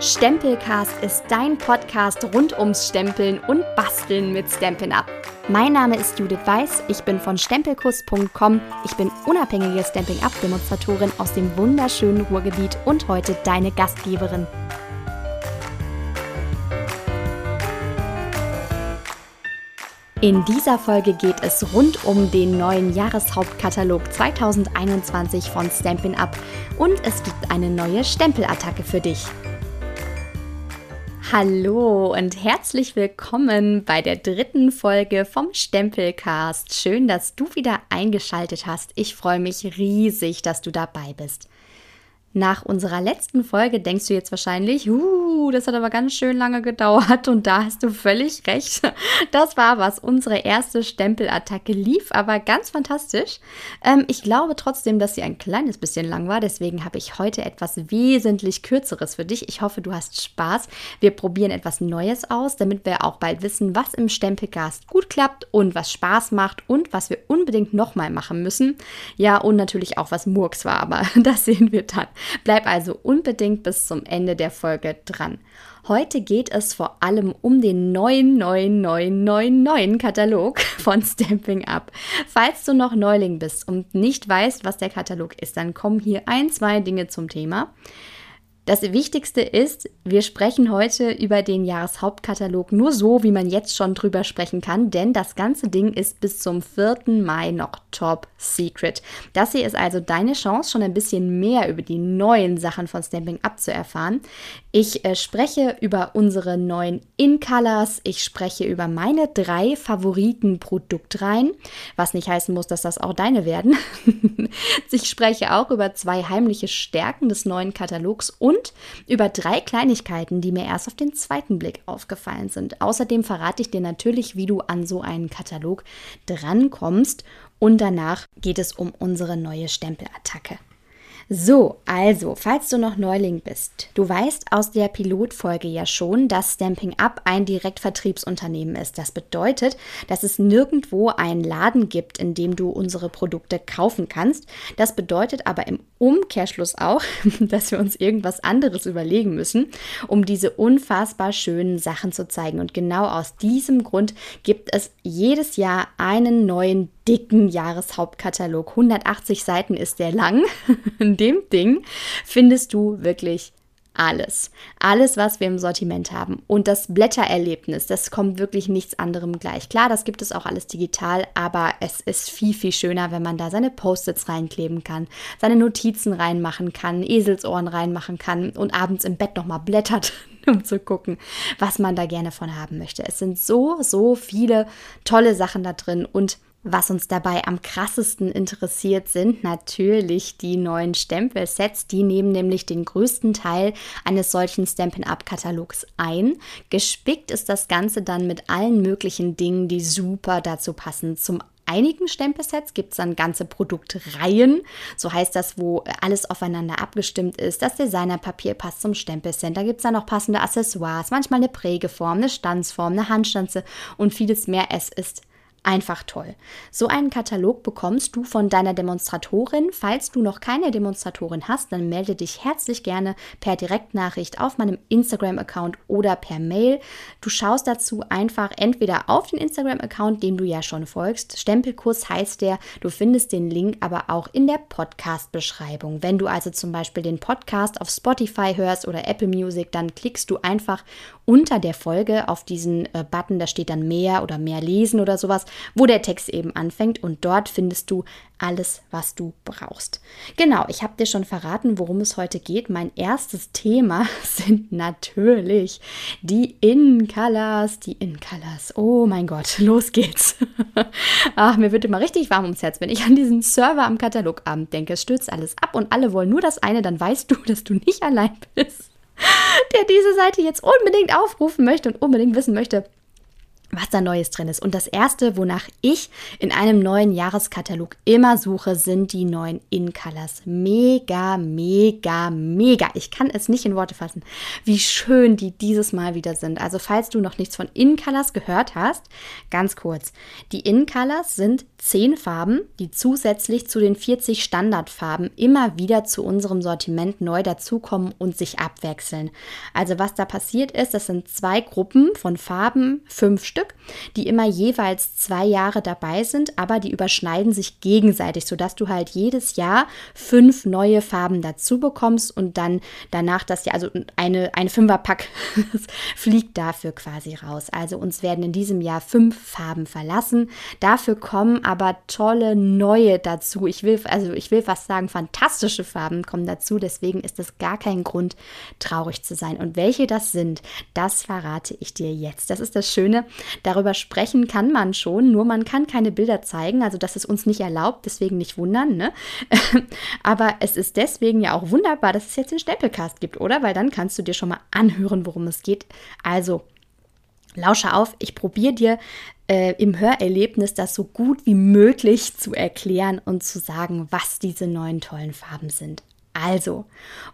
Stempelcast ist dein Podcast rund ums Stempeln und Basteln mit Stampin' Up. Mein Name ist Judith Weiß, ich bin von stempelkurs.com, ich bin unabhängige Stampin' Up Demonstratorin aus dem wunderschönen Ruhrgebiet und heute deine Gastgeberin. In dieser Folge geht es rund um den neuen Jahreshauptkatalog 2021 von Stampin' Up und es gibt eine neue Stempelattacke für dich. Hallo und herzlich willkommen bei der dritten Folge vom Stempelcast. Schön, dass du wieder eingeschaltet hast. Ich freue mich riesig, dass du dabei bist. Nach unserer letzten Folge denkst du jetzt wahrscheinlich, das hat aber ganz schön lange gedauert und da hast du völlig recht. Das war was. Unsere erste Stempelattacke lief aber ganz fantastisch. Ähm, ich glaube trotzdem, dass sie ein kleines bisschen lang war, deswegen habe ich heute etwas wesentlich kürzeres für dich. Ich hoffe, du hast Spaß. Wir probieren etwas Neues aus, damit wir auch bald wissen, was im Stempelcast gut klappt und was Spaß macht und was wir unbedingt nochmal machen müssen. Ja, und natürlich auch was Murks war, aber das sehen wir dann. Bleib also unbedingt bis zum Ende der Folge dran. Heute geht es vor allem um den neuen, neuen, neuen, neuen, neuen Katalog von Stamping Up. Falls du noch Neuling bist und nicht weißt, was der Katalog ist, dann kommen hier ein, zwei Dinge zum Thema. Das Wichtigste ist, wir sprechen heute über den Jahreshauptkatalog nur so, wie man jetzt schon drüber sprechen kann, denn das ganze Ding ist bis zum 4. Mai noch top secret. Das hier ist also deine Chance, schon ein bisschen mehr über die neuen Sachen von Stamping Up zu erfahren. Ich äh, spreche über unsere neuen In-Colors, ich spreche über meine drei Favoriten Produktreihen, was nicht heißen muss, dass das auch deine werden. ich spreche auch über zwei heimliche Stärken des neuen Katalogs und und über drei Kleinigkeiten, die mir erst auf den zweiten Blick aufgefallen sind. Außerdem verrate ich dir natürlich, wie du an so einen Katalog drankommst und danach geht es um unsere neue Stempelattacke. So, also, falls du noch Neuling bist, du weißt aus der Pilotfolge ja schon, dass Stamping Up ein Direktvertriebsunternehmen ist. Das bedeutet, dass es nirgendwo einen Laden gibt, in dem du unsere Produkte kaufen kannst. Das bedeutet aber im Umkehrschluss auch, dass wir uns irgendwas anderes überlegen müssen, um diese unfassbar schönen Sachen zu zeigen. Und genau aus diesem Grund gibt es jedes Jahr einen neuen dicken Jahreshauptkatalog. 180 Seiten ist der lang. In dem Ding findest du wirklich alles. Alles, was wir im Sortiment haben. Und das Blättererlebnis, das kommt wirklich nichts anderem gleich. Klar, das gibt es auch alles digital, aber es ist viel, viel schöner, wenn man da seine Post-its reinkleben kann, seine Notizen reinmachen kann, Eselsohren reinmachen kann und abends im Bett nochmal blättert, um zu gucken, was man da gerne von haben möchte. Es sind so, so viele tolle Sachen da drin und was uns dabei am krassesten interessiert, sind natürlich die neuen Stempelsets. Die nehmen nämlich den größten Teil eines solchen Stampin'-Up-Katalogs ein. Gespickt ist das Ganze dann mit allen möglichen Dingen, die super dazu passen. Zum einigen Stempelsets gibt es dann ganze Produktreihen. So heißt das, wo alles aufeinander abgestimmt ist. Das Designerpapier passt zum Stempelset. Da gibt es dann noch passende Accessoires, manchmal eine Prägeform, eine Stanzform, eine Handstanze und vieles mehr. Es ist einfach toll. So einen Katalog bekommst du von deiner Demonstratorin. Falls du noch keine Demonstratorin hast, dann melde dich herzlich gerne per Direktnachricht auf meinem Instagram-Account oder per Mail. Du schaust dazu einfach entweder auf den Instagram-Account, dem du ja schon folgst. Stempelkurs heißt der. Du findest den Link aber auch in der Podcast-Beschreibung. Wenn du also zum Beispiel den Podcast auf Spotify hörst oder Apple Music, dann klickst du einfach unter der Folge auf diesen äh, Button, da steht dann mehr oder mehr lesen oder sowas wo der Text eben anfängt und dort findest du alles, was du brauchst. Genau, ich habe dir schon verraten, worum es heute geht. Mein erstes Thema sind natürlich die In-Colors, die In-Colors. Oh mein Gott, los geht's. Ach, mir wird immer richtig warm ums Herz, wenn ich an diesen Server am Katalogabend denke. Es stürzt alles ab und alle wollen nur das eine, dann weißt du, dass du nicht allein bist der diese Seite jetzt unbedingt aufrufen möchte und unbedingt wissen möchte, was da Neues drin ist. Und das erste, wonach ich in einem neuen Jahreskatalog immer suche, sind die neuen In-Colors. Mega, mega, mega. Ich kann es nicht in Worte fassen, wie schön die dieses Mal wieder sind. Also, falls du noch nichts von In-Colors gehört hast, ganz kurz. Die In-Colors sind zehn Farben, die zusätzlich zu den 40 Standardfarben immer wieder zu unserem Sortiment neu dazukommen und sich abwechseln. Also, was da passiert ist, das sind zwei Gruppen von Farben, fünf Stück Stück, die immer jeweils zwei Jahre dabei sind, aber die überschneiden sich gegenseitig, sodass du halt jedes Jahr fünf neue Farben dazu bekommst und dann danach das Jahr, also eine, eine Fünferpack fliegt dafür quasi raus. Also uns werden in diesem Jahr fünf Farben verlassen. Dafür kommen aber tolle neue dazu. Ich will, also ich will fast sagen, fantastische Farben kommen dazu. Deswegen ist es gar kein Grund, traurig zu sein. Und welche das sind, das verrate ich dir jetzt. Das ist das Schöne. Darüber sprechen kann man schon, nur man kann keine Bilder zeigen, also das ist uns nicht erlaubt, deswegen nicht wundern. Ne? Aber es ist deswegen ja auch wunderbar, dass es jetzt den Stempelcast gibt, oder? Weil dann kannst du dir schon mal anhören, worum es geht. Also, lausche auf, ich probiere dir äh, im Hörerlebnis das so gut wie möglich zu erklären und zu sagen, was diese neuen tollen Farben sind. Also,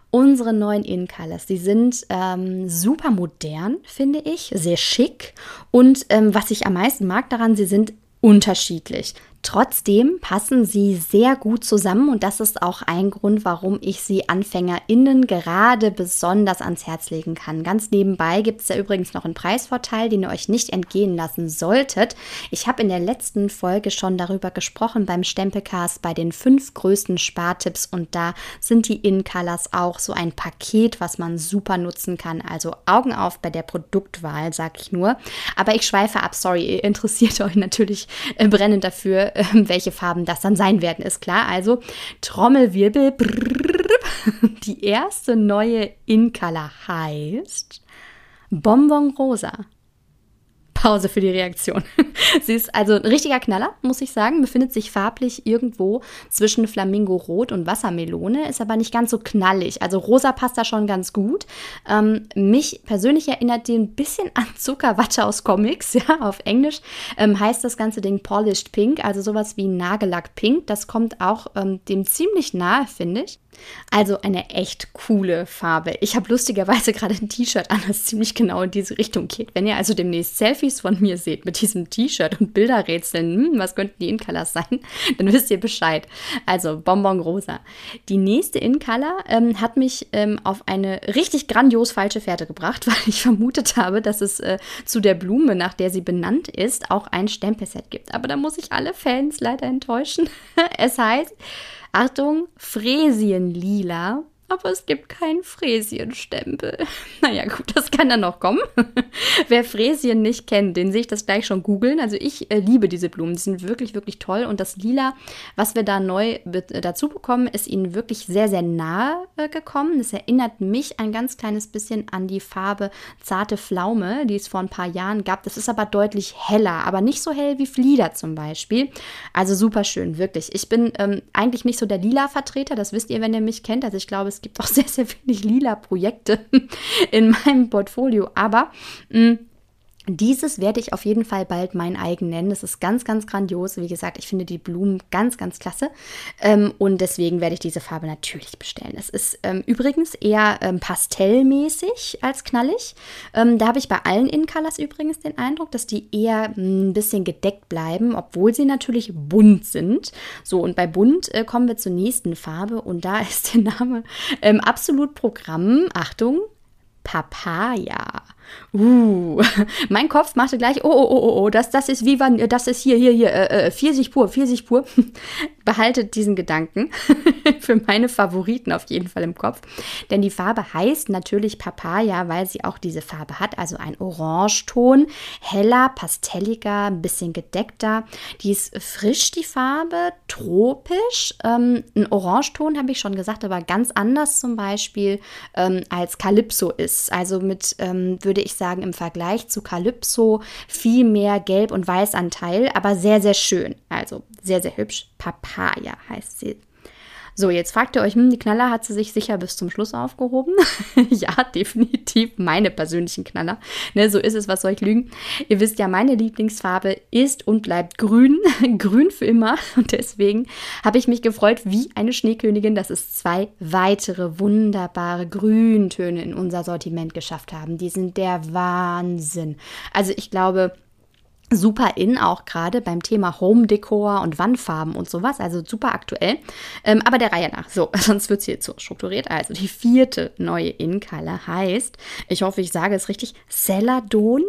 unsere neuen In-Colors, die sind ähm, super modern, finde ich, sehr schick. Und ähm, was ich am meisten mag daran, sie sind unterschiedlich. Trotzdem passen sie sehr gut zusammen und das ist auch ein Grund, warum ich sie AnfängerInnen gerade besonders ans Herz legen kann. Ganz nebenbei gibt es da übrigens noch einen Preisvorteil, den ihr euch nicht entgehen lassen solltet. Ich habe in der letzten Folge schon darüber gesprochen beim Stempelcast bei den fünf größten Spartipps und da sind die In-Colors auch so ein Paket, was man super nutzen kann. Also Augen auf bei der Produktwahl, sag ich nur. Aber ich schweife ab, sorry, ihr interessiert euch natürlich äh, brennend dafür, welche Farben das dann sein werden, ist klar. Also Trommelwirbel. Die erste neue In-Color heißt Bonbon Rosa. Pause für die Reaktion. Sie ist also ein richtiger Knaller, muss ich sagen. Befindet sich farblich irgendwo zwischen Flamingo Rot und Wassermelone, ist aber nicht ganz so knallig. Also rosa passt da schon ganz gut. Ähm, mich persönlich erinnert die ein bisschen an Zuckerwatte aus Comics, ja, auf Englisch ähm, heißt das ganze Ding Polished Pink, also sowas wie Nagellack Pink. Das kommt auch ähm, dem ziemlich nahe, finde ich. Also eine echt coole Farbe. Ich habe lustigerweise gerade ein T-Shirt an, das ziemlich genau in diese Richtung geht. Wenn ihr also demnächst Selfies von mir seht mit diesem T-Shirt und Bilderrätseln, hm, was könnten die In-Colors sein, dann wisst ihr Bescheid. Also Bonbon Rosa. Die nächste In-Color ähm, hat mich ähm, auf eine richtig grandios falsche Fährte gebracht, weil ich vermutet habe, dass es äh, zu der Blume, nach der sie benannt ist, auch ein Stempelset gibt. Aber da muss ich alle Fans leider enttäuschen. es heißt Achtung, Fräsienlila aber es gibt keinen Fräsienstempel. Naja, gut, das kann dann noch kommen. Wer Fräsien nicht kennt, den sehe ich das gleich schon googeln. Also ich äh, liebe diese Blumen, die sind wirklich, wirklich toll. Und das Lila, was wir da neu äh, dazu bekommen, ist ihnen wirklich sehr, sehr nahe äh, gekommen. Das erinnert mich ein ganz kleines bisschen an die Farbe Zarte Pflaume, die es vor ein paar Jahren gab. Das ist aber deutlich heller, aber nicht so hell wie Flieder zum Beispiel. Also super schön, wirklich. Ich bin ähm, eigentlich nicht so der Lila-Vertreter, das wisst ihr, wenn ihr mich kennt. Also ich glaube, es gibt auch sehr, sehr wenig lila Projekte in meinem Portfolio. Aber mh, mm, dieses werde ich auf jeden Fall bald mein eigen nennen. Das ist ganz, ganz grandios. Wie gesagt, ich finde die Blumen ganz, ganz klasse. Ähm, und deswegen werde ich diese Farbe natürlich bestellen. Es ist ähm, übrigens eher ähm, pastellmäßig als knallig. Da habe ich bei allen In-Colors übrigens den Eindruck, dass die eher hm, ein bisschen gedeckt bleiben, obwohl sie natürlich bunt sind. So, und bei bunt äh, kommen wir zur nächsten Farbe. Und da ist der Name absolut Programm. Achtung, Papaya. Uh, mein Kopf machte gleich, oh, oh, oh, oh, das, das ist wie wann, das ist hier, hier, hier, äh, pur, Pfirsich pur. Behaltet diesen Gedanken für meine Favoriten auf jeden Fall im Kopf. Denn die Farbe heißt natürlich Papaya, weil sie auch diese Farbe hat, also ein Orangeton, heller, pastelliger, ein bisschen gedeckter. Die ist frisch, die Farbe, tropisch. Ähm, ein Orangeton habe ich schon gesagt, aber ganz anders zum Beispiel ähm, als Calypso ist. Also mit, ähm, würde ich sagen, im Vergleich zu Calypso viel mehr Gelb- und Weißanteil, aber sehr, sehr schön. Also sehr, sehr hübsch. Papaya heißt sie. So, jetzt fragt ihr euch, hm, die Knaller hat sie sich sicher bis zum Schluss aufgehoben? ja, definitiv meine persönlichen Knaller. Ne, so ist es, was soll ich lügen? Ihr wisst ja, meine Lieblingsfarbe ist und bleibt grün. grün für immer. Und deswegen habe ich mich gefreut wie eine Schneekönigin, dass es zwei weitere wunderbare Grüntöne in unser Sortiment geschafft haben. Die sind der Wahnsinn. Also ich glaube, super in, auch gerade beim Thema Home Decor und Wandfarben und sowas, also super aktuell. Ähm, aber der Reihe nach, so, sonst wird es hier zu strukturiert. Also die vierte neue In-Color heißt, ich hoffe, ich sage es richtig, Celadon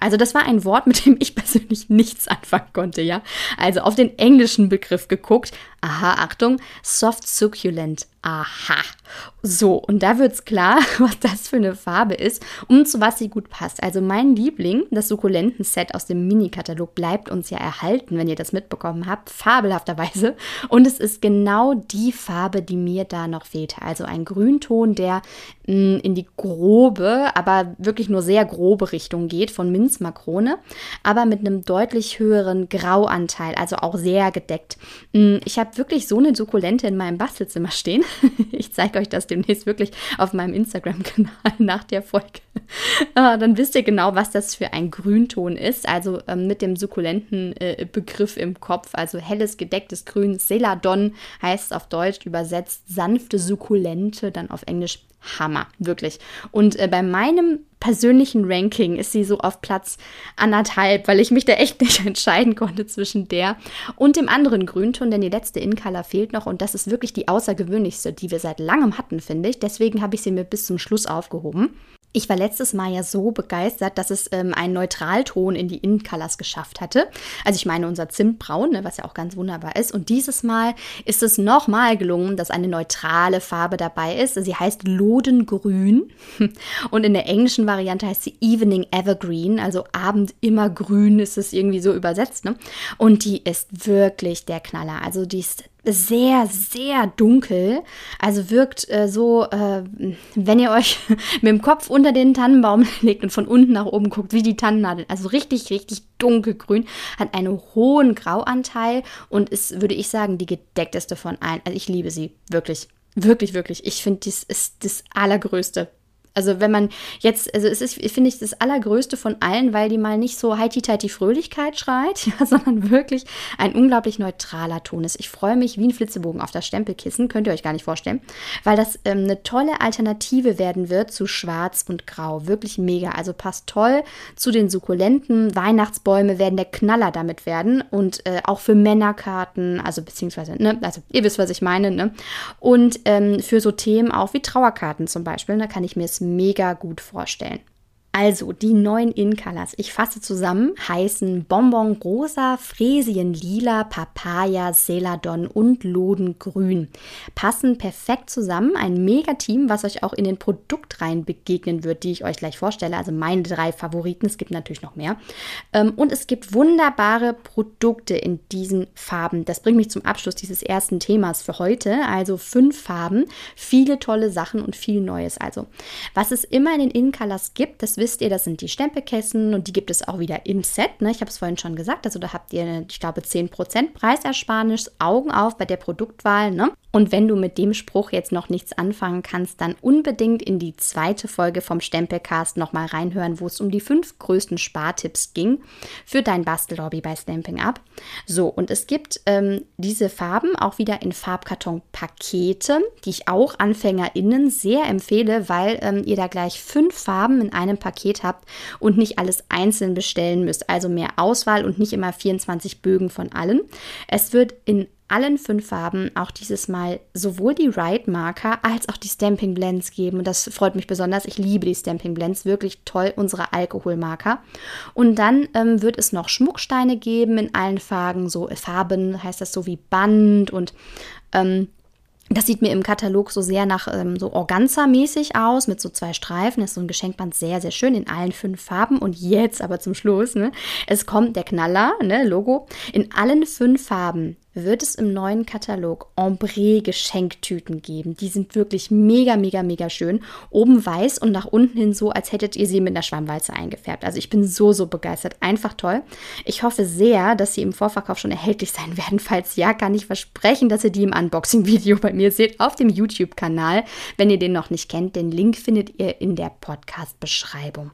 also das war ein Wort, mit dem ich persönlich nichts anfangen konnte, ja. Also auf den englischen Begriff geguckt. Aha, Achtung, soft succulent. Aha. So, und da wird es klar, was das für eine Farbe ist und zu was sie gut passt. Also mein Liebling, das Sukkulenten-Set aus dem Mini-Katalog, bleibt uns ja erhalten, wenn ihr das mitbekommen habt, fabelhafterweise. Und es ist genau die Farbe, die mir da noch fehlte. Also ein Grünton, der mh, mm, in die grobe, aber wirklich nur sehr grobe Richtung geht, von Minzmakrone, aber mit einem deutlich höheren Grauanteil, also auch sehr gedeckt. Mh, mm, ich habe wirklich so eine Sukkulente in meinem Bastelzimmer stehen. ich zeige euch das demnächst wirklich auf meinem Instagram-Kanal nach der Folge. äh, dann wisst ihr genau, was das für ein Grünton ist. Also ähm, mit dem sukkulenten äh, im Kopf. Also helles, gedecktes Grün. Celadon heißt auf Deutsch übersetzt sanfte Sukkulente, dann auf Englisch Hammer, wirklich. Und äh, bei meinem persönlichen Ranking ist sie so auf Platz anderthalb, weil ich mich da echt nicht entscheiden konnte zwischen der und dem anderen Grünton, denn die letzte In-Color fehlt noch und das ist wirklich die außergewöhnlichste, die wir seit langem hatten, finde ich. Deswegen habe ich sie mir bis zum Schluss aufgehoben. Ich war letztes Mal ja so begeistert, dass es ähm, einen Neutralton in die In-Colors geschafft hatte. Also ich meine unser Zimtbraun, ne, was ja auch ganz wunderbar ist. Und dieses Mal ist es nochmal gelungen, dass eine neutrale Farbe dabei ist. Sie heißt Lodengrün und in der englischen Variante heißt sie Evening Evergreen, also Abend immer grün ist es irgendwie so übersetzt. Ne? Und die ist wirklich der Knaller. Also die ist sehr, sehr dunkel. Also wirkt äh, so, äh, wenn ihr euch mit dem Kopf unter den Tannenbaum legt und von unten nach oben guckt, wie die Tannennadeln. Also richtig, richtig dunkelgrün. Hat einen hohen Grauanteil und ist, würde ich sagen, die gedeckteste von allen. Also ich liebe sie. Wirklich. Wirklich, wirklich. Ich finde, dies ist das Allergrößte. Also wenn man jetzt, also es ist, finde ich, das Allergrößte von allen, weil die mal nicht so heiti-teiti Fröhlichkeit schreit, ja, sondern wirklich ein unglaublich neutraler Ton ist. Ich freue mich wie ein Flitzebogen auf das Stempelkissen, könnt ihr euch gar nicht vorstellen, weil das ähm, eine tolle Alternative werden wird zu Schwarz und Grau. Wirklich mega. Also passt toll zu den Sukkulenten. Weihnachtsbäume werden der Knaller damit werden und äh, auch für Männerkarten, also beziehungsweise, ne, also ihr wisst, was ich meine, ne? Und ähm, für so Themen auch wie Trauerkarten zum Beispiel, da kann ich mir es mega gut vorstellen. Also, die neuen In-Colors, ich fasse zusammen, heißen Bonbon Rosa, Fräsien Lila, Papaya, Celadon und Lodengrün. Passen perfekt zusammen, ein Mega-Team, was euch auch in den Produktreihen begegnen wird, die ich euch gleich vorstelle. Also meine drei Favoriten, es gibt natürlich noch mehr. Ähm, und es gibt wunderbare Produkte in diesen Farben. Das bringt mich zum Abschluss dieses ersten Themas für heute. Also fünf Farben, viele tolle Sachen und viel Neues. Also, was es immer in den In-Colors gibt, das wisst ihr, das sind die Stempelkästen und die gibt es auch wieder im Set. Ne? Ich habe es vorhin schon gesagt, also da habt ihr, ich glaube, 10% Preisersparnis, Augen auf bei der Produktwahl. Ne? Und wenn du mit dem Spruch jetzt noch nichts anfangen kannst, dann unbedingt in die zweite Folge vom Stempelcast nochmal reinhören, wo es um die fünf größten Spartipps ging für dein Bastelhobby bei Stamping Up. So, und es gibt ähm, diese Farben auch wieder in Farbkarton-Pakete, die ich auch AnfängerInnen sehr empfehle, weil ähm, ihr da gleich fünf Farben in einem Paket habt und nicht alles einzeln bestellen müsst. Also mehr Auswahl und nicht immer 24 Bögen von allen. Es wird in allen fünf Farben auch dieses Mal sowohl die Write-Marker als auch die Stamping Blends geben. Und das freut mich besonders. Ich liebe die Stamping Blends, wirklich toll, unsere Alkoholmarker. Und dann ähm, wird es noch Schmucksteine geben in allen Farben, so Farben heißt das so wie Band und ähm, das sieht mir im Katalog so sehr nach ähm, so Organza-mäßig aus, mit so zwei Streifen. Das ist so ein Geschenkband sehr, sehr schön in allen fünf Farben. Und jetzt aber zum Schluss, ne, es kommt der Knaller, ne, Logo, in allen fünf Farben wird es im neuen Katalog Ombre-Geschenktüten geben. Die sind wirklich mega, mega, mega schön. Oben weiß und nach unten hin so, als hättet ihr sie mit einer Schwammwalze eingefärbt. Also ich bin so, so begeistert. Einfach toll. Ich hoffe sehr, dass sie im Vorverkauf schon erhältlich sein werden. Falls ja, kann ich versprechen, dass ihr die im Unboxing-Video bei mir seht auf dem YouTube-Kanal. Wenn ihr den noch nicht kennt, den Link findet ihr in der Podcast-Beschreibung.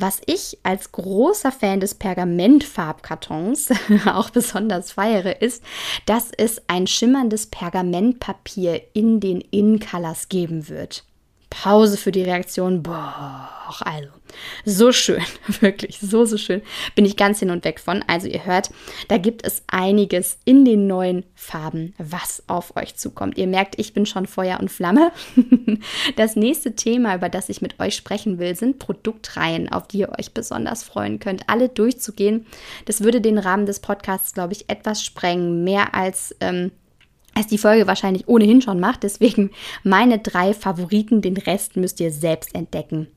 Was ich als großer Fan des Pergamentfarbkartons auch besonders feiere, ist, dass es ein schimmerndes Pergamentpapier in den In-Colors geben wird. Pause für die Reaktion. Boah, also so schön, wirklich so, so schön. Bin ich ganz hin und weg von. Also ihr hört, da gibt es einiges in den neuen Farben, was auf euch zukommt. Ihr merkt, ich bin schon Feuer und Flamme. Das nächste Thema, über das ich mit euch sprechen will, sind Produktreihen, auf die ihr euch besonders freuen könnt, alle durchzugehen. Das würde den Rahmen des Podcasts, glaube ich, etwas sprengen. Mehr als ähm, es die Folge wahrscheinlich ohnehin schon macht. Deswegen meine drei Favoriten, den Rest müsst ihr selbst entdecken.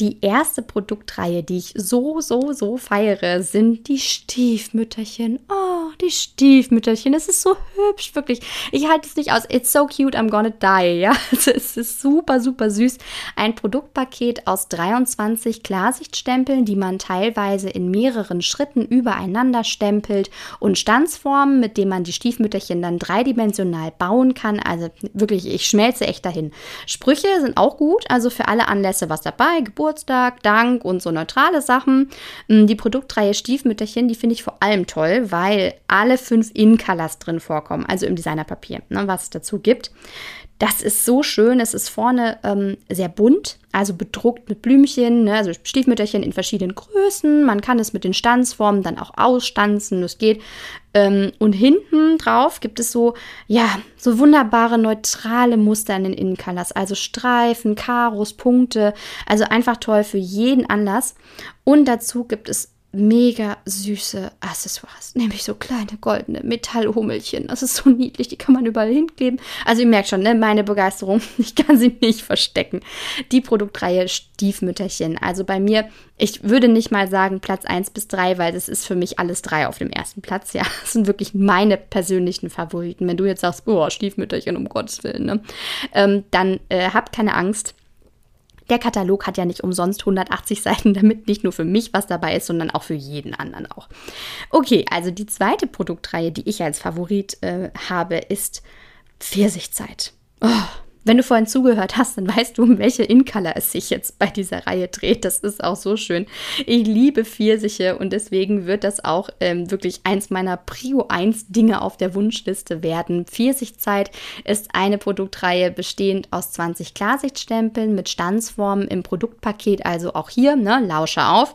Die erste Produktreihe, die ich so, so, so feiere, sind die Stiefmütterchen. Oh, die Stiefmütterchen. Es ist so hübsch, wirklich. Ich halte es nicht aus. It's so cute, I'm gonna die. Ja, also es ist super, super süß. Ein Produktpaket aus 23 Klarsichtstempeln, die man teilweise in mehreren Schritten übereinander stempelt und Stanzformen, mit denen man die Stiefmütterchen dann dreidimensional bauen kann. Also wirklich, ich schmelze echt dahin. Sprüche sind auch gut, also für alle Anlässe was dabei. Geburt Geburtstag, Dank und so neutrale Sachen. Mm, die Produktreihe Stiefmütterchen, die finde ich vor allem toll, weil alle fünf In-Colors drin vorkommen, also im Designerpapier, ne, was es dazu gibt. Das ist so schön. Es ist vorne ähm, sehr bunt, also bedruckt mit Blümchen, ne? also Stiefmütterchen in verschiedenen Größen. Man kann es mit den Stanzformen dann auch ausstanzen, das geht. Ähm, und hinten drauf gibt es so, ja, so wunderbare neutrale Muster in den Innencolors, also Streifen, Karos, Punkte. Also einfach toll für jeden Anlass. Und dazu gibt es mega süße Accessoires, nämlich so kleine goldene Metallhummelchen. Das ist so niedlich, die kann man überall hinkleben. Also ihr merkt schon, ne, meine Begeisterung, ich kann sie nicht verstecken. Die Produktreihe Stiefmütterchen. Also bei mir, ich würde nicht mal sagen Platz 1 bis 3, weil das ist für mich alles drei auf dem ersten Platz. Ja, das sind wirklich meine persönlichen Favoriten. Wenn du jetzt sagst, oh, Stiefmütterchen, um Gottes Willen, ne? ähm, dann äh, habt keine Angst der Katalog hat ja nicht umsonst 180 Seiten, damit nicht nur für mich was dabei ist, sondern auch für jeden anderen auch. Okay, also die zweite Produktreihe, die ich als Favorit äh, habe, ist Pfirsichzeit. Oh, wenn du vorhin zugehört hast, dann weißt du, um welche In-Color es sich jetzt bei dieser Reihe dreht. Das ist auch so schön. Ich liebe Pfirsiche und deswegen wird das auch ähm, wirklich eins meiner Prio 1 Dinge auf der Wunschliste werden. Pfirsichzeit ist eine Produktreihe bestehend aus 20 Klarsichtstempeln mit Stanzformen im Produktpaket, also auch hier, ne, lausche auf.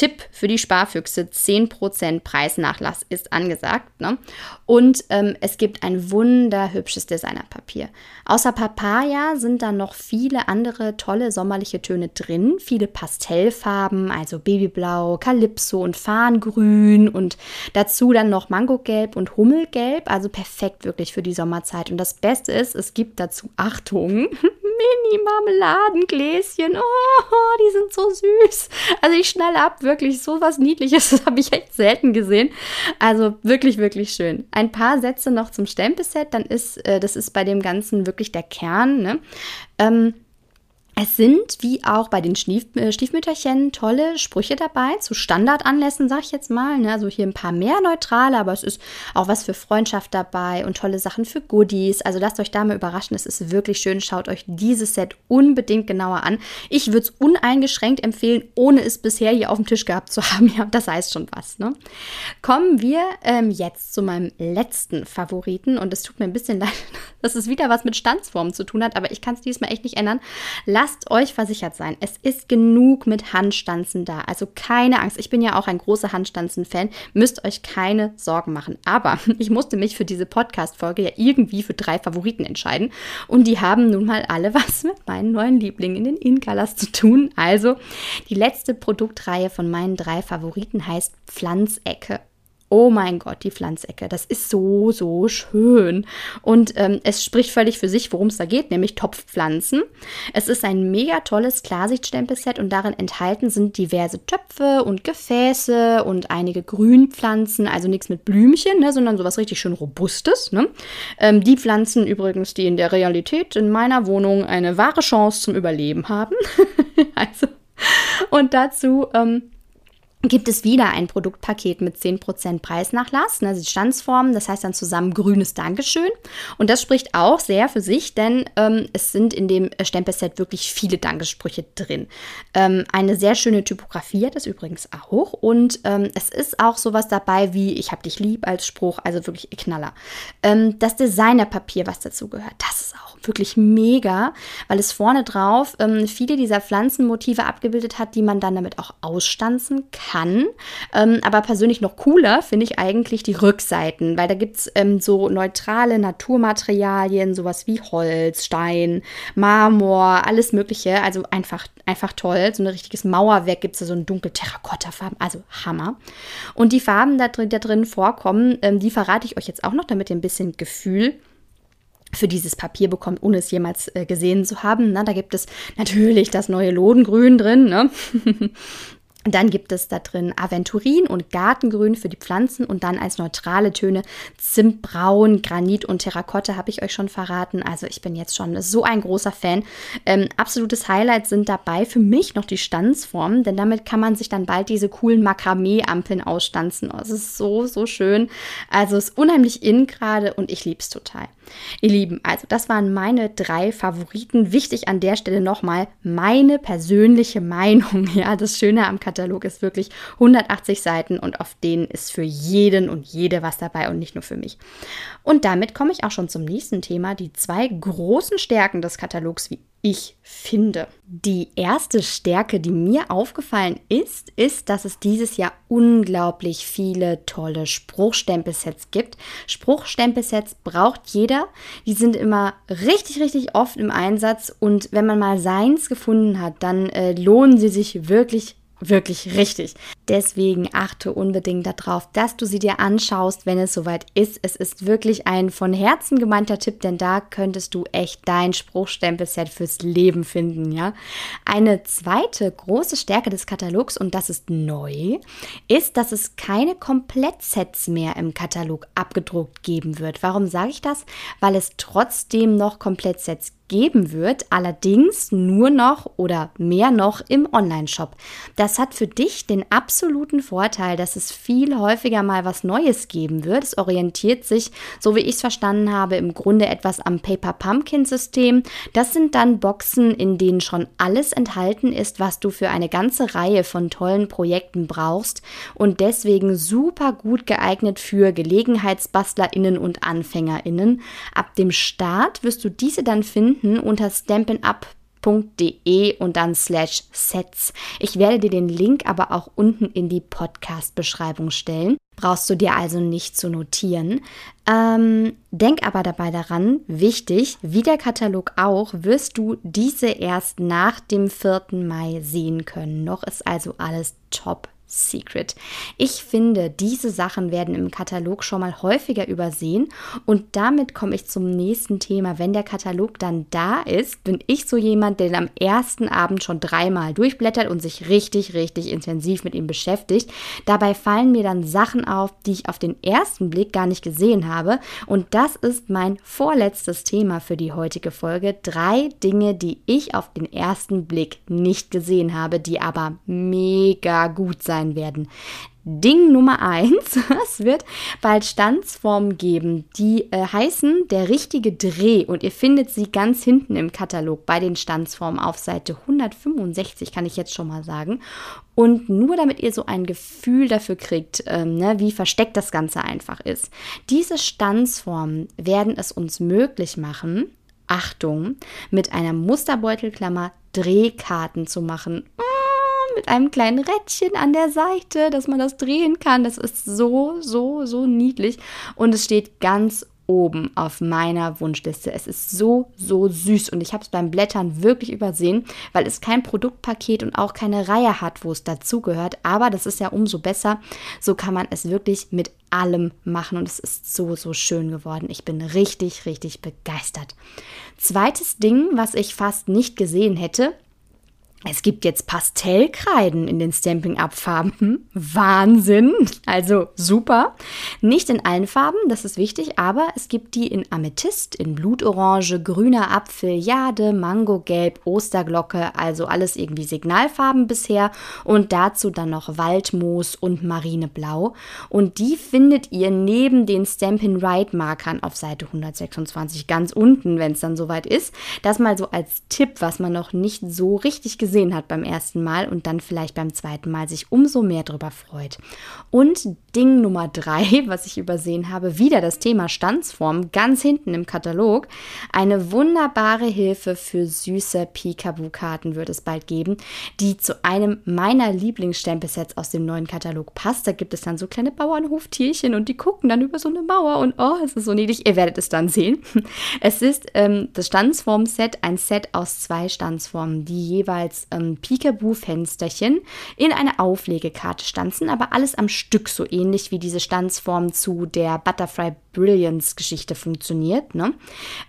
Tipp für die Sparfüchse: 10% Preisnachlass ist angesagt. Ne? Und ähm, es gibt ein wunderhübsches Designerpapier. Außer Papaya sind da noch viele andere tolle sommerliche Töne drin. Viele Pastellfarben, also Babyblau, Calypso und Farngrün und dazu dann noch Mangogelb und Hummelgelb. Also perfekt wirklich für die Sommerzeit. Und das Beste ist, es gibt dazu Achtung. Mini-Marmeladengläschen. Oh, die sind so süß. Also ich schnall ab, wirklich so was Niedliches. Das habe ich echt selten gesehen. Also wirklich, wirklich schön. Ein paar Sätze noch zum Stempelset. Dann ist, äh, das ist bei dem Ganzen wirklich der Kern. Ne? Ähm, es sind, wie auch bei den äh, Stiefmütterchen, tolle Sprüche dabei, zu Standardanlässen, sag ich jetzt mal. Ne? Also hier ein paar mehr neutrale, aber es ist auch was für Freundschaft dabei und tolle Sachen für Goodies. Also lasst euch da mal überraschen, es ist wirklich schön. Schaut euch dieses Set unbedingt genauer an. Ich würde es uneingeschränkt empfehlen, ohne es bisher hier auf dem Tisch gehabt zu haben. Ja, das heißt schon was. Ne? Kommen wir ähm, jetzt zu meinem letzten Favoriten und es tut mir ein bisschen leid, dass es wieder was mit Standsformen zu tun hat, aber ich kann es diesmal echt nicht ändern. Lasst lasst euch versichert sein, es ist genug mit Handstanzen da. Also keine Angst. Ich bin ja auch ein großer Handstanzen-Fan. Müsst euch keine Sorgen machen. Aber ich musste mich für diese Podcast-Folge ja irgendwie für drei Favoriten entscheiden. Und die haben nun mal alle was mit meinen neuen Lieblingen in den In-Colors zu tun. Also die letzte Produktreihe von meinen drei Favoriten heißt Pflanzecke. Oh mein Gott, die Pflanzecke, das ist so, so schön. Und ähm, es spricht völlig für sich, worum es da geht, nämlich Topfpflanzen. Es ist ein mega tolles Klarsichtstempelset und darin enthalten sind diverse Töpfe und Gefäße und einige Grünpflanzen, also nichts mit Blümchen, ne, sondern sowas richtig schön Robustes. Ne? Ähm, die Pflanzen übrigens, die in der Realität in meiner Wohnung eine wahre Chance zum Überleben haben. also, und dazu ähm, gibt es wieder ein Produktpaket mit 10% Preisnachlass, also die Standsformen, das heißt dann zusammen grünes Dankeschön. Und das spricht auch sehr für sich, denn ähm, es sind in dem Stempelset wirklich viele Dankesprüche drin. Ähm, eine sehr schöne Typografie hat es übrigens auch und ähm, es ist auch sowas dabei wie Ich hab dich lieb als Spruch, also wirklich Knaller. Ähm, das Designerpapier, was dazu gehört, das ist auch wirklich mega, weil es vorne drauf ähm, viele dieser Pflanzenmotive abgebildet hat, die man dann damit auch ausstanzen kann. Ähm, aber persönlich noch cooler finde ich eigentlich die Rückseiten, weil da gibt es ähm, so neutrale Naturmaterialien, sowas wie Holz, Stein, Marmor, alles Mögliche. Also einfach, einfach toll. So ein richtiges Mauerwerk gibt es so ein dunkel Terrakotta-Farben, also Hammer. Und die Farben, da drin, da drin vorkommen, ähm, die verrate ich euch jetzt auch noch, damit ihr ein bisschen Gefühl für dieses Papier bekommt, ohne es jemals äh, gesehen zu haben. Na, da gibt es natürlich das neue Lodengrün drin. Ne? Dann gibt es da drin Aventurin und Gartengrün für die Pflanzen und dann als neutrale Töne Zimtbraun, Granit und Terrakotta habe ich euch schon verraten. Also ich bin jetzt schon so ein großer Fan. Ähm, absolutes Highlight sind dabei für mich noch die Stanzformen, denn damit kann man sich dann bald diese coolen Makramee-Ampeln ausstanzen. Oh, es ist so, so schön. Also es ist unheimlich in gerade und ich liebe es total. Ihr Lieben, also das waren meine drei Favoriten. Wichtig an der Stelle nochmal meine persönliche Meinung. Ja, das Schöne am Katalog ist wirklich 180 Seiten und auf denen ist für jeden und jede was dabei und nicht nur für mich. Und damit komme ich auch schon zum nächsten Thema, die zwei großen Stärken des Katalogs, wie ich finde. Die erste Stärke, die mir aufgefallen ist, ist, dass es dieses Jahr unglaublich viele tolle Spruchstempelsets gibt. Spruchstempelsets braucht jeder. Die sind immer richtig, richtig oft im Einsatz und wenn man mal seins gefunden hat, dann äh, lohnen sie sich wirklich wirklich richtig. Deswegen achte unbedingt darauf, dass du sie dir anschaust, wenn es soweit ist. Es ist wirklich ein von Herzen gemeinter Tipp, denn da könntest du echt dein Spruchstempelset fürs Leben finden, ja. Eine zweite große Stärke des Katalogs und das ist neu, ist, dass es keine Komplettsets mehr im Katalog abgedruckt geben wird. Warum sage ich das? Weil es trotzdem noch Komplettsets geben wird, allerdings nur noch oder mehr noch im Online-Shop. Das hat für dich den absoluten Vorteil, dass es viel häufiger mal was Neues geben wird. Es orientiert sich, so wie ich es verstanden habe, im Grunde etwas am Paper Pumpkin System. Das sind dann Boxen, in denen schon alles enthalten ist, was du für eine ganze Reihe von tollen Projekten brauchst und deswegen super gut geeignet für GelegenheitsbastlerInnen und AnfängerInnen. Ab dem Start wirst du diese dann finden finden unter stampenup.de und dann slash sets. Ich werde dir den Link aber auch unten in die Podcast-Beschreibung stellen. Brauchst du dir also nicht zu notieren. Ähm, denk aber dabei daran, wichtig, wie der Katalog auch, wirst du diese erst nach dem 4. Mai sehen können. Noch ist also alles top Secret. Ich finde, diese Sachen werden im Katalog schon mal häufiger übersehen und damit komme ich zum nächsten Thema. Wenn der Katalog dann da ist, bin ich so jemand, der am ersten Abend schon dreimal durchblättert und sich richtig, richtig intensiv mit ihm beschäftigt. Dabei fallen mir dann Sachen auf, die ich auf den ersten Blick gar nicht gesehen habe und das ist mein vorletztes Thema für die heutige Folge. Drei Dinge, die ich auf den ersten Blick nicht gesehen habe, die aber mega gut sein sein werden. Ding Nummer eins, es wird bald Standsformen geben, die äh, heißen der richtige Dreh und ihr findet sie ganz hinten im Katalog bei den Standsformen auf Seite 165, kann ich jetzt schon mal sagen. Und nur damit ihr so ein Gefühl dafür kriegt, ähm, ne, wie versteckt das Ganze einfach ist. Diese Standsformen werden es uns möglich machen, Achtung, mit einer Musterbeutelklammer Drehkarten zu machen mit einem kleinen Rädchen an der Seite, dass man das drehen kann. Das ist so, so, so niedlich. Und es steht ganz oben auf meiner Wunschliste. Es ist so, so süß und ich habe es beim Blättern wirklich übersehen, weil es kein Produktpaket und auch keine Reihe hat, wo es dazugehört. Aber das ist ja umso besser. So kann man es wirklich mit allem machen und es ist so, so schön geworden. Ich bin richtig, richtig begeistert. Zweites Ding, was ich fast nicht gesehen hätte, es gibt jetzt Pastellkreiden in den Stamping Up Farben. Wahnsinn! Also super. Nicht in allen Farben, das ist wichtig, aber es gibt die in Amethyst, in Blutorange, grüner Apfel, Jade, Mangogelb, Osterglocke, also alles irgendwie Signalfarben bisher und dazu dann noch Waldmoos und Marineblau. Und die findet ihr neben den Stampin' Right Markern auf Seite 126 ganz unten, wenn es dann soweit ist. Das mal so als Tipp, was man noch nicht so richtig gesehen gesehen hat beim ersten Mal und dann vielleicht beim zweiten Mal sich umso mehr darüber freut. Und Ding Nummer drei, was ich übersehen habe, wieder das Thema Stanzform, ganz hinten im Katalog. Eine wunderbare Hilfe für süße Peekaboo-Karten wird es bald geben, die zu einem meiner Lieblingsstempelsets aus dem neuen Katalog passt. Da gibt es dann so kleine Bauernhoftierchen und die gucken dann über so eine Mauer und oh, es ist so niedlich. Ihr werdet es dann sehen. Es ist ähm, das Stanzform-Set, ein Set aus zwei Stanzformen, die jeweils ähm, Peekaboo-Fensterchen in eine Auflegekarte stanzen, aber alles am Stück so ähnlich ähnlich wie diese Stanzform zu der Butterfly Brilliance Geschichte funktioniert. Ne?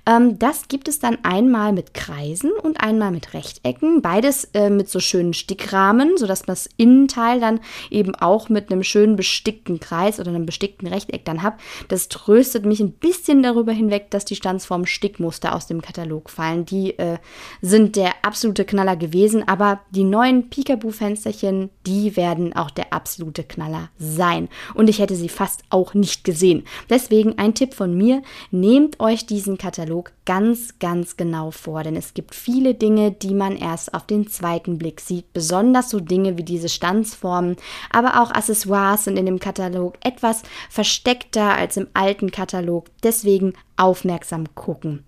Ähm, das gibt es dann einmal mit Kreisen und einmal mit Rechtecken. Beides äh, mit so schönen Stickrahmen, sodass man das Innenteil dann eben auch mit einem schönen bestickten Kreis oder einem bestickten Rechteck dann hat. Das tröstet mich ein bisschen darüber hinweg, dass die Stanzformen Stickmuster aus dem Katalog fallen. Die äh, sind der absolute Knaller gewesen, aber die neuen Peekaboo-Fensterchen, die werden auch der absolute Knaller sein. Und ich hätte sie fast auch nicht gesehen. Deswegen Deswegen ein Tipp von mir, nehmt euch diesen Katalog ganz, ganz genau vor, denn es gibt viele Dinge, die man erst auf den zweiten Blick sieht, besonders so Dinge wie diese Stanzformen, aber auch Accessoires sind in dem Katalog etwas versteckter als im alten Katalog. Deswegen aufmerksam gucken.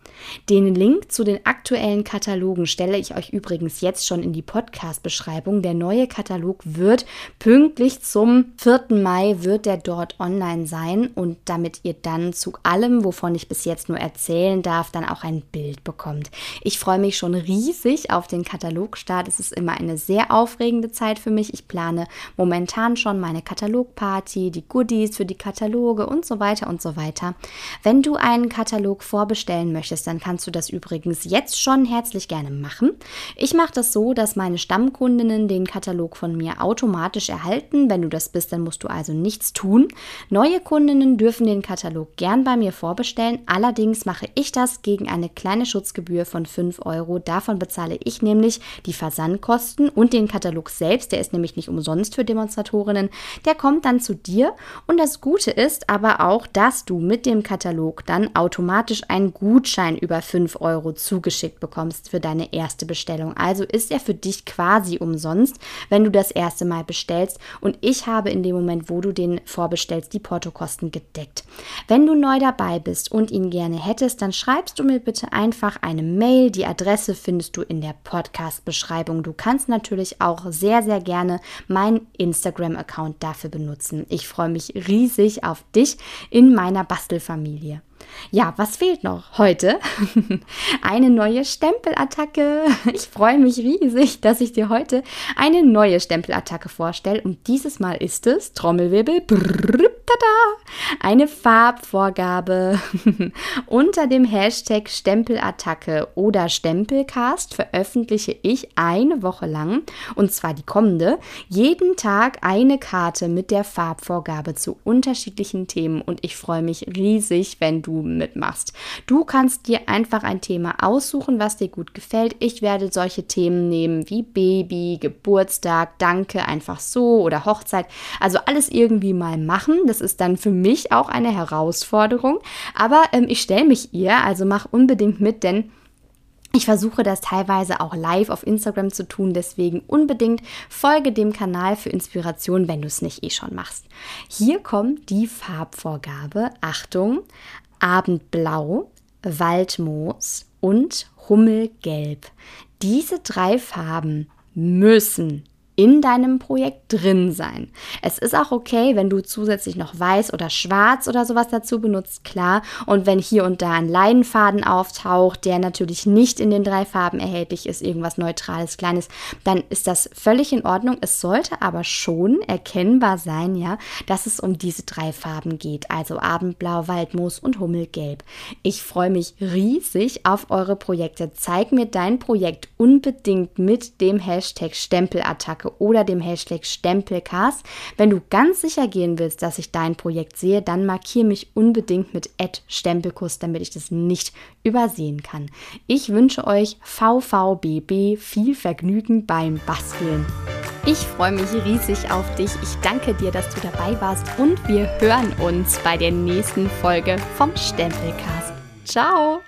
Den Link zu den aktuellen Katalogen stelle ich euch übrigens jetzt schon in die Podcast-Beschreibung. Der neue Katalog wird pünktlich zum 4. Mai wird der dort online sein und damit ihr dann zu allem, wovon ich bis jetzt nur erzählen darf, dann auch ein Bild bekommt. Ich freue mich schon riesig auf den Katalogstart. Es ist immer eine sehr aufregende Zeit für mich. Ich plane momentan schon meine Katalogparty, die Goodies für die Kataloge und so weiter und so weiter. Wenn du einen Katalog Katalog vorbestellen möchtest, dann kannst du das übrigens jetzt schon herzlich gerne machen. Ich mache das so, dass meine Stammkundinnen den Katalog von mir automatisch erhalten. Wenn du das bist, dann musst du also nichts tun. Neue Kundinnen dürfen den Katalog gern bei mir vorbestellen. Allerdings mache ich das gegen eine kleine Schutzgebühr von 5 Euro. Davon bezahle ich nämlich die Versandkosten und den Katalog selbst. Der ist nämlich nicht umsonst für Demonstratorinnen. Der kommt dann zu dir. Und das Gute ist aber auch, dass du mit dem Katalog dann automatisch automatisch einen Gutschein über 5 Euro zugeschickt bekommst für deine erste Bestellung. Also ist er für dich quasi umsonst, wenn du das erste Mal bestellst. Und ich habe in dem Moment, wo du den vorbestellst, die Portokosten gedeckt. Wenn du neu dabei bist und ihn gerne hättest, dann schreibst du mir bitte einfach eine Mail. Die Adresse findest du in der Podcast-Beschreibung. Du kannst natürlich auch sehr, sehr gerne meinen Instagram-Account dafür benutzen. Ich freue mich riesig auf dich in meiner Bastelfamilie. Ja, was fehlt noch heute? eine neue Stempelattacke. Ich freue mich riesig, dass ich dir heute eine neue Stempelattacke vorstelle. Und dieses Mal ist es, Trommelwirbel, brrr, tada, eine Farbvorgabe. Unter dem Hashtag Stempelattacke oder Stempelcast veröffentliche ich eine Woche lang, und zwar die kommende, jeden Tag eine Karte mit der Farbvorgabe zu unterschiedlichen Themen. Und ich freue mich riesig, wenn du mitmachst. Du kannst dir einfach ein Thema aussuchen, was dir gut gefällt. Ich werde solche Themen nehmen wie Baby, Geburtstag, Danke, einfach so oder Hochzeit. Also alles irgendwie mal machen. Das ist dann für mich auch eine Herausforderung. Aber ähm, ich stelle mich ihr, also mach unbedingt mit, denn ich versuche das teilweise auch live auf Instagram zu tun, deswegen unbedingt folge dem Kanal für Inspiration, wenn du es nicht eh schon machst. Hier kommt die Farbvorgabe. Achtung, Abendblau, Waldmoos und Hummelgelb. Diese drei Farben müssen in deinem Projekt drin sein. Es ist auch okay, wenn du zusätzlich noch weiß oder schwarz oder sowas dazu benutzt, klar. Und wenn hier und da ein Leinenfaden auftaucht, der natürlich nicht in den drei Farben erhältlich ist, irgendwas Neutrales, Kleines, dann ist das völlig in Ordnung. Es sollte aber schon erkennbar sein, ja, dass es um diese drei Farben geht. Also Abendblau, Waldmoos und Hummelgelb. Ich freue mich riesig auf eure Projekte. Zeig mir dein Projekt unbedingt mit dem Hashtag Stempelattacke Marke oder dem Hashtag Stempelcast. Wenn du ganz sicher gehen willst, dass ich dein Projekt sehe, dann markiere mich unbedingt mit Stempelkuss, damit ich das nicht übersehen kann. Ich wünsche euch VVBB viel Vergnügen beim Basteln. Ich freue mich riesig auf dich. Ich danke dir, dass du dabei warst und wir hören uns bei der nächsten Folge vom Stempelcast. Ciao!